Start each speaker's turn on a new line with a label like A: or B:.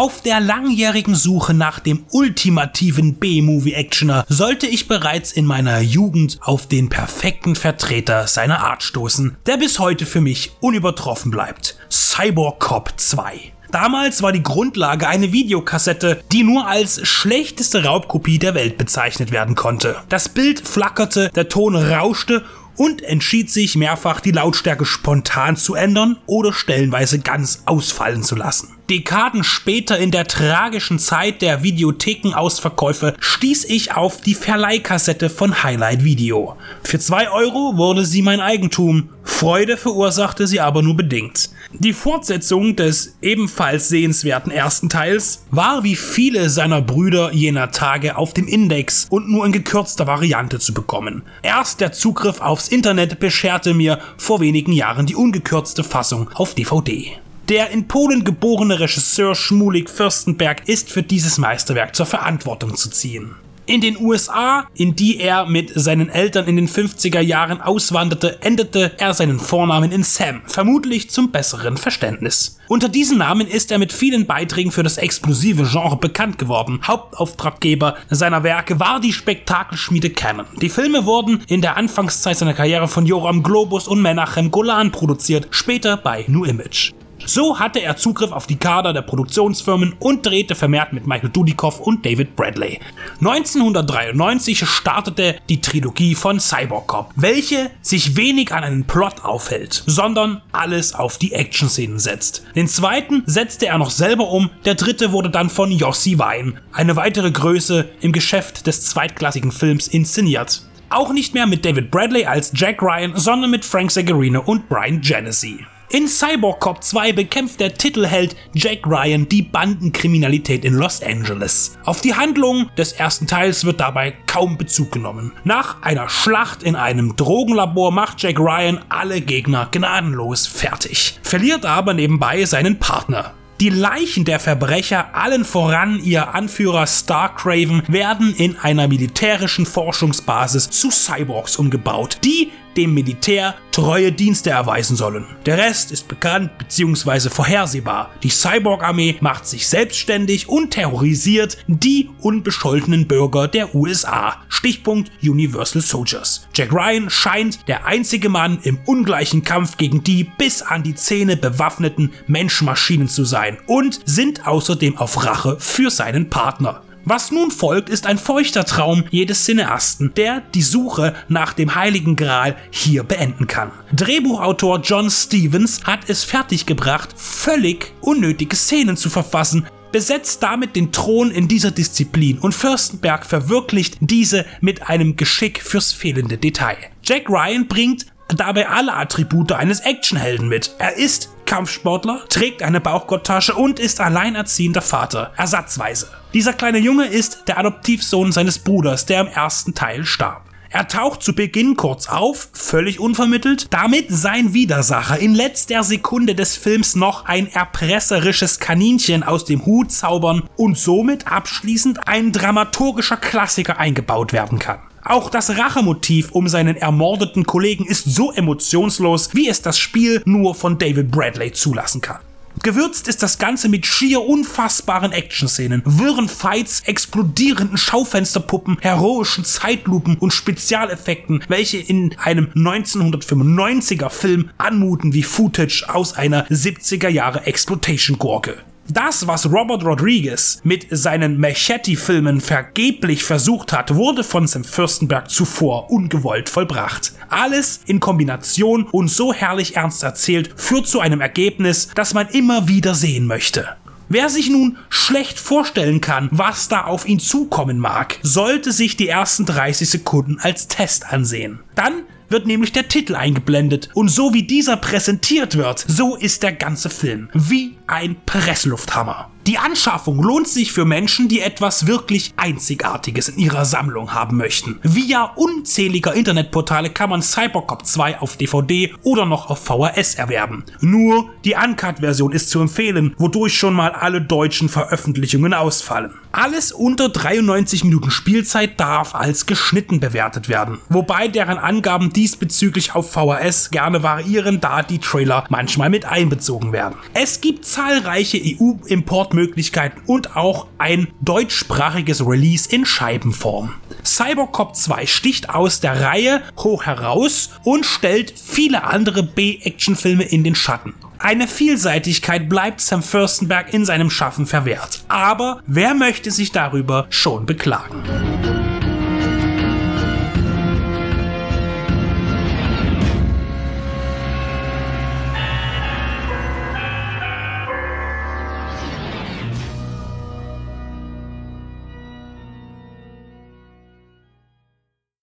A: Auf der langjährigen Suche nach dem ultimativen B-Movie-Actioner sollte ich bereits in meiner Jugend auf den perfekten Vertreter seiner Art stoßen, der bis heute für mich unübertroffen bleibt. Cyborg Cop 2. Damals war die Grundlage eine Videokassette, die nur als schlechteste Raubkopie der Welt bezeichnet werden konnte. Das Bild flackerte, der Ton rauschte und entschied sich mehrfach die Lautstärke spontan zu ändern oder stellenweise ganz ausfallen zu lassen. Dekaden später in der tragischen Zeit der Videothekenausverkäufe stieß ich auf die Verleihkassette von Highlight Video. Für 2 Euro wurde sie mein Eigentum. Freude verursachte sie aber nur bedingt. Die Fortsetzung des ebenfalls sehenswerten ersten Teils war wie viele seiner Brüder jener Tage auf dem Index und nur in gekürzter Variante zu bekommen. Erst der Zugriff aufs Internet bescherte mir vor wenigen Jahren die ungekürzte Fassung auf DVD. Der in Polen geborene Regisseur Schmulik Fürstenberg ist für dieses Meisterwerk zur Verantwortung zu ziehen. In den USA, in die er mit seinen Eltern in den 50er Jahren auswanderte, änderte er seinen Vornamen in Sam, vermutlich zum besseren Verständnis. Unter diesem Namen ist er mit vielen Beiträgen für das explosive Genre bekannt geworden. Hauptauftraggeber seiner Werke war die Spektakelschmiede Canon. Die Filme wurden in der Anfangszeit seiner Karriere von Joram Globus und Menachem Golan produziert, später bei New Image. So hatte er Zugriff auf die Kader der Produktionsfirmen und drehte vermehrt mit Michael Dudikoff und David Bradley. 1993 startete die Trilogie von Cyborg Cop, welche sich wenig an einen Plot aufhält, sondern alles auf die Action-Szenen setzt. Den zweiten setzte er noch selber um, der dritte wurde dann von Yossi Wein, eine weitere Größe im Geschäft des zweitklassigen Films, inszeniert. Auch nicht mehr mit David Bradley als Jack Ryan, sondern mit Frank Zagarino und Brian Genesee. In Cyborg Cop 2 bekämpft der Titelheld Jack Ryan die Bandenkriminalität in Los Angeles. Auf die Handlung des ersten Teils wird dabei kaum Bezug genommen. Nach einer Schlacht in einem Drogenlabor macht Jack Ryan alle Gegner gnadenlos fertig, verliert aber nebenbei seinen Partner. Die Leichen der Verbrecher, allen voran ihr Anführer Starcraven, werden in einer militärischen Forschungsbasis zu Cyborgs umgebaut, die dem Militär treue Dienste erweisen sollen. Der Rest ist bekannt bzw. vorhersehbar. Die Cyborg-Armee macht sich selbstständig und terrorisiert die unbescholtenen Bürger der USA. Stichpunkt Universal Soldiers. Jack Ryan scheint der einzige Mann im ungleichen Kampf gegen die bis an die Zähne bewaffneten Menschmaschinen zu sein und sind außerdem auf Rache für seinen Partner. Was nun folgt, ist ein feuchter Traum jedes Cineasten, der die Suche nach dem Heiligen Gral hier beenden kann. Drehbuchautor John Stevens hat es fertiggebracht, völlig unnötige Szenen zu verfassen, besetzt damit den Thron in dieser Disziplin und Fürstenberg verwirklicht diese mit einem Geschick fürs fehlende Detail. Jack Ryan bringt dabei alle Attribute eines Actionhelden mit. Er ist Kampfsportler, trägt eine Bauchgotttasche und ist alleinerziehender Vater, ersatzweise. Dieser kleine Junge ist der Adoptivsohn seines Bruders, der im ersten Teil starb. Er taucht zu Beginn kurz auf, völlig unvermittelt, damit sein Widersacher in letzter Sekunde des Films noch ein erpresserisches Kaninchen aus dem Hut zaubern und somit abschließend ein dramaturgischer Klassiker eingebaut werden kann. Auch das Rachemotiv um seinen ermordeten Kollegen ist so emotionslos, wie es das Spiel nur von David Bradley zulassen kann. Gewürzt ist das Ganze mit schier unfassbaren Actionszenen, wirren Fights, explodierenden Schaufensterpuppen, heroischen Zeitlupen und Spezialeffekten, welche in einem 1995er Film anmuten wie Footage aus einer 70er Jahre Exploitation-Gurke. Das, was Robert Rodriguez mit seinen Machete-Filmen vergeblich versucht hat, wurde von Sam Fürstenberg zuvor ungewollt vollbracht. Alles in Kombination und so herrlich ernst erzählt, führt zu einem Ergebnis, das man immer wieder sehen möchte. Wer sich nun schlecht vorstellen kann, was da auf ihn zukommen mag, sollte sich die ersten 30 Sekunden als Test ansehen. Dann wird nämlich der Titel eingeblendet und so wie dieser präsentiert wird, so ist der ganze Film wie ein Presslufthammer. Die Anschaffung lohnt sich für Menschen, die etwas wirklich Einzigartiges in ihrer Sammlung haben möchten. Via unzähliger Internetportale kann man Cybercop 2 auf DVD oder noch auf VHS erwerben. Nur die Uncut-Version ist zu empfehlen, wodurch schon mal alle deutschen Veröffentlichungen ausfallen. Alles unter 93 Minuten Spielzeit darf als geschnitten bewertet werden, wobei deren Angaben diesbezüglich auf VHS gerne variieren, da die Trailer manchmal mit einbezogen werden. Es gibt zahlreiche EU-Importmöglichkeiten und auch ein deutschsprachiges Release in Scheibenform. Cybercop 2 sticht aus der Reihe hoch heraus und stellt viele andere B-Action-Filme in den Schatten. Eine Vielseitigkeit bleibt Sam Furstenberg in seinem Schaffen verwehrt. Aber wer möchte sich darüber schon beklagen?